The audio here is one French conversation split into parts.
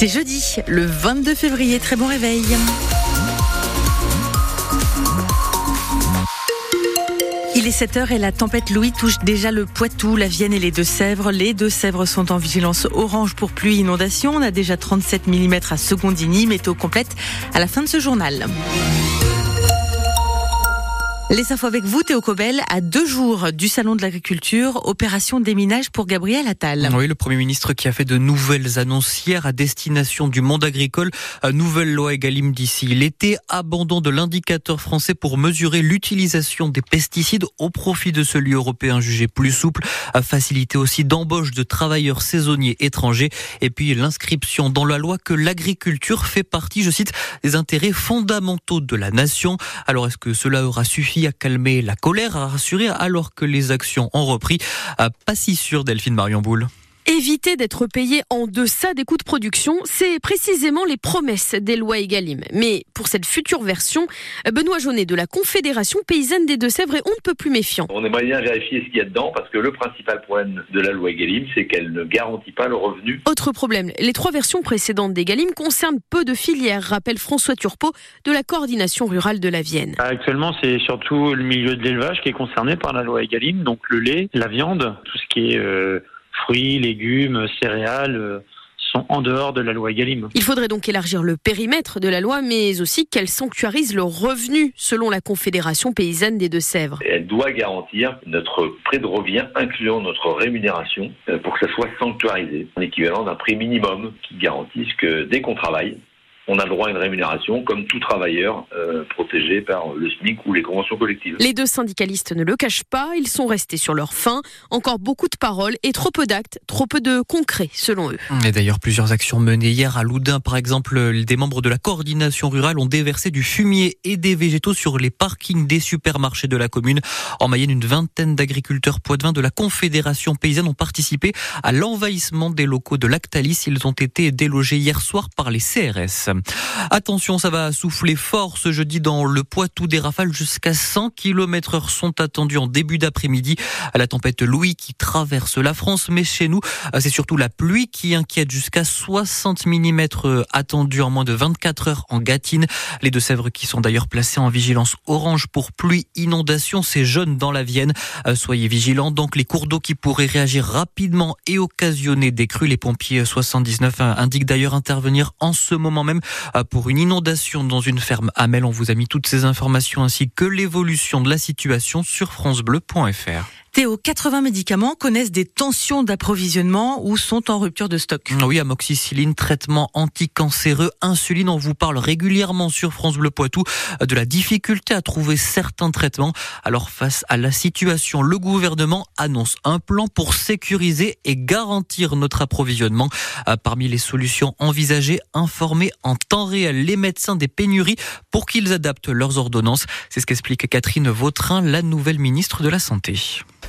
C'est jeudi, le 22 février. Très bon réveil. Il est 7h et la tempête Louis touche déjà le Poitou, la Vienne et les Deux-Sèvres. Les Deux-Sèvres sont en vigilance orange pour pluie inondation. On a déjà 37 mm à Secondini, météo complète à la fin de ce journal. Les infos avec vous, Théo Cobel, à deux jours du Salon de l'Agriculture, opération déminage pour Gabriel Attal. Oui, le Premier ministre qui a fait de nouvelles annonces hier à destination du monde agricole. Nouvelle loi Egalim d'ici l'été, abandon de l'indicateur français pour mesurer l'utilisation des pesticides au profit de celui européen jugé plus souple, facilité aussi d'embauche de travailleurs saisonniers étrangers et puis l'inscription dans la loi que l'agriculture fait partie, je cite, des intérêts fondamentaux de la nation. Alors est-ce que cela aura suffi à calmer la colère, à rassurer alors que les actions ont repris. Pas si sûr, Delphine Marion Boule. Éviter d'être payé en deçà des coûts de production, c'est précisément les promesses des lois Egalim. Mais pour cette future version, Benoît Jaunet de la Confédération paysanne des Deux-Sèvres est on ne peut plus méfiant. On aimerait bien vérifier ce qu'il y a dedans parce que le principal problème de la loi Egalim, c'est qu'elle ne garantit pas le revenu. Autre problème, les trois versions précédentes d'Egalim concernent peu de filières, rappelle François Turpot de la coordination rurale de la Vienne. Actuellement, c'est surtout le milieu de l'élevage qui est concerné par la loi Egalim, donc le lait, la viande, tout ce qui est... Euh fruits, légumes, céréales euh, sont en dehors de la loi Egalim. Il faudrait donc élargir le périmètre de la loi, mais aussi qu'elle sanctuarise le revenu, selon la Confédération paysanne des Deux-Sèvres. Elle doit garantir notre prêt de revient, incluant notre rémunération, euh, pour que ça soit sanctuarisé, en équivalent d'un prix minimum qui garantisse que dès qu'on travaille, on a le droit à une rémunération comme tout travailleur euh, protégé par le SMIC ou les conventions collectives. Les deux syndicalistes ne le cachent pas, ils sont restés sur leur faim. Encore beaucoup de paroles et trop peu d'actes, trop peu de concret selon eux. Et d'ailleurs, plusieurs actions menées hier à Loudun, par exemple, des membres de la coordination rurale ont déversé du fumier et des végétaux sur les parkings des supermarchés de la commune. En Mayenne, une vingtaine d'agriculteurs poitevins de la Confédération paysanne ont participé à l'envahissement des locaux de Lactalis. Ils ont été délogés hier soir par les CRS. Attention, ça va souffler fort ce jeudi dans le Poitou. Des rafales jusqu'à 100 km heure sont attendues en début d'après-midi à la tempête Louis qui traverse la France. Mais chez nous, c'est surtout la pluie qui inquiète jusqu'à 60 mm attendus en moins de 24 heures en Gâtine. Les Deux-Sèvres qui sont d'ailleurs placés en vigilance orange pour pluie, inondation. C'est jeune dans la Vienne. Soyez vigilants. Donc les cours d'eau qui pourraient réagir rapidement et occasionner des crues. Les pompiers 79 indiquent d'ailleurs intervenir en ce moment même euh, pour une inondation dans une ferme à. On vous a mis toutes ces informations ainsi que l'évolution de la situation sur francebleu.fr. Théo, 80 médicaments connaissent des tensions d'approvisionnement ou sont en rupture de stock. Oui, amoxicilline, traitement anticancéreux, insuline, on vous parle régulièrement sur France Bleu Poitou de la difficulté à trouver certains traitements. Alors face à la situation, le gouvernement annonce un plan pour sécuriser et garantir notre approvisionnement. Euh, parmi les solutions envisagées, informer en temps réel les médecins des pénuries pour qu'ils adaptent leurs ordonnances. C'est ce qu'explique Catherine Vautrin, la nouvelle ministre de la Santé.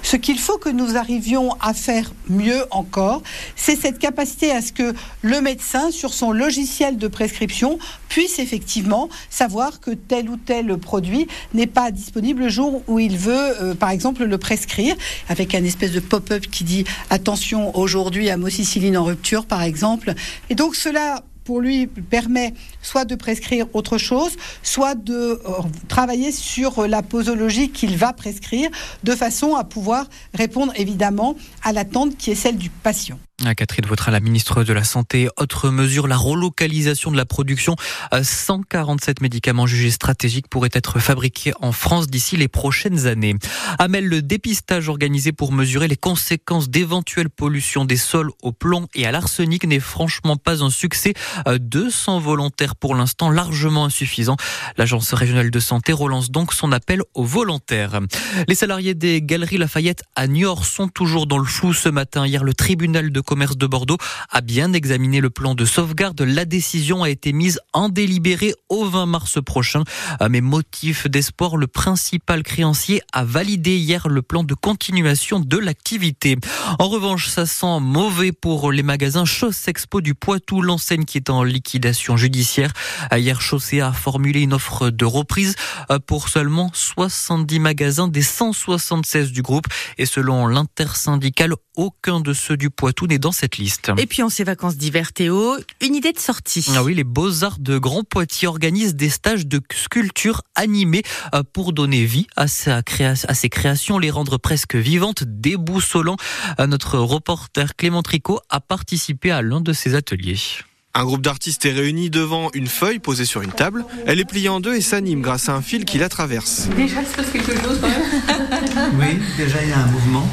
Ce qu'il faut que nous arrivions à faire mieux encore, c'est cette capacité à ce que le médecin, sur son logiciel de prescription, puisse effectivement savoir que tel ou tel produit n'est pas disponible le jour où il veut, euh, par exemple, le prescrire, avec un espèce de pop-up qui dit attention aujourd'hui à moxicilline en rupture, par exemple. Et donc cela pour lui permet soit de prescrire autre chose, soit de euh, travailler sur la posologie qu'il va prescrire, de façon à pouvoir répondre évidemment à l'attente qui est celle du patient. Catherine Vautrin, la ministre de la Santé. Autre mesure, la relocalisation de la production. 147 euh, médicaments jugés stratégiques pourraient être fabriqués en France d'ici les prochaines années. Amel, le dépistage organisé pour mesurer les conséquences d'éventuelles pollutions des sols au plomb et à l'arsenic n'est franchement pas un succès. 200 euh, volontaires pour l'instant, largement insuffisant. L'Agence régionale de santé relance donc son appel aux volontaires. Les salariés des Galeries Lafayette à Niort sont toujours dans le flou ce matin. Hier, le tribunal de commerce de Bordeaux a bien examiné le plan de sauvegarde. La décision a été mise en délibéré au 20 mars prochain. Euh, mais motif d'espoir, le principal créancier a validé hier le plan de continuation de l'activité. En revanche, ça sent mauvais pour les magasins Chausse Expo du Poitou, l'enseigne qui est en liquidation judiciaire. Euh, hier, Chaussée a formulé une offre de reprise euh, pour seulement 70 magasins des 176 du groupe. Et selon l'intersyndicale, aucun de ceux du Poitou n'est dans cette liste. Et puis en ces vacances d'hiver, Théo, une idée de sortie. Ah oui, les Beaux-Arts de Grand Poitiers organisent des stages de sculpture animée euh, pour donner vie à, sa à ses créations, les rendre presque vivantes, déboussolant. Euh, notre reporter Clément Tricot a participé à l'un de ces ateliers. Un groupe d'artistes est réuni devant une feuille posée sur une table. Elle est pliée en deux et s'anime grâce à un fil qui la traverse. Déjà, il se passe quelque chose quand même. oui, déjà il y a un mouvement.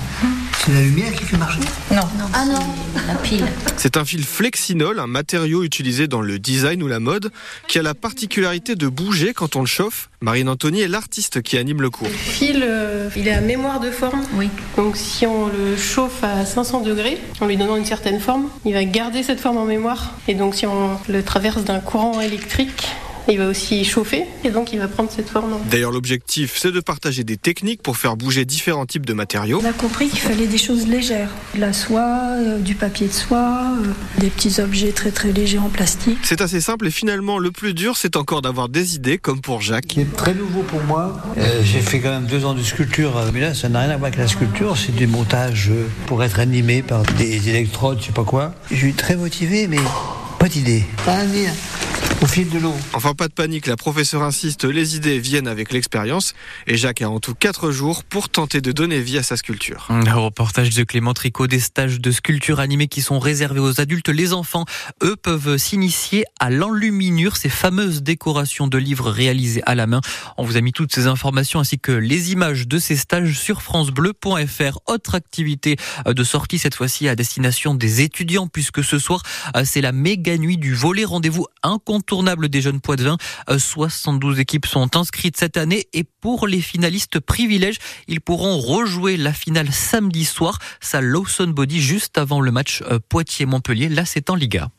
C'est la lumière qui fait marcher Non. Ah non, la pile. C'est un fil flexinol, un matériau utilisé dans le design ou la mode, qui a la particularité de bouger quand on le chauffe. Marine Anthony est l'artiste qui anime le cours. Le fil, euh, il est à mémoire de forme. Oui. Donc si on le chauffe à 500 degrés, en lui donnant une certaine forme, il va garder cette forme en mémoire. Et donc si on le traverse d'un courant électrique, il va aussi chauffer et donc il va prendre cette forme. D'ailleurs, l'objectif, c'est de partager des techniques pour faire bouger différents types de matériaux. On a compris qu'il fallait des choses légères, de la soie, euh, du papier de soie, euh, des petits objets très très légers en plastique. C'est assez simple et finalement, le plus dur, c'est encore d'avoir des idées, comme pour Jacques. Qui est très nouveau pour moi. Euh, j'ai fait quand même deux ans de sculpture, mais là, ça n'a rien à voir avec la sculpture. C'est des montages pour être animés par des électrodes, je sais pas quoi. Je suis très motivé, mais pas d'idée. Pas à dire au fil de l'eau. Enfin, pas de panique, la professeure insiste, les idées viennent avec l'expérience et Jacques a en tout 4 jours pour tenter de donner vie à sa sculpture. Un reportage de Clément Tricot, des stages de sculpture animée qui sont réservés aux adultes. Les enfants, eux, peuvent s'initier à l'enluminure, ces fameuses décorations de livres réalisées à la main. On vous a mis toutes ces informations ainsi que les images de ces stages sur francebleu.fr. Autre activité de sortie cette fois-ci à destination des étudiants puisque ce soir, c'est la méga nuit du volet. Rendez-vous incontournable tournable des jeunes Poids-de-Vin. 72 équipes sont inscrites cette année et pour les finalistes privilèges, ils pourront rejouer la finale samedi soir. Ça Lawson Body juste avant le match euh, Poitiers-Montpellier. Là, c'est en Liga.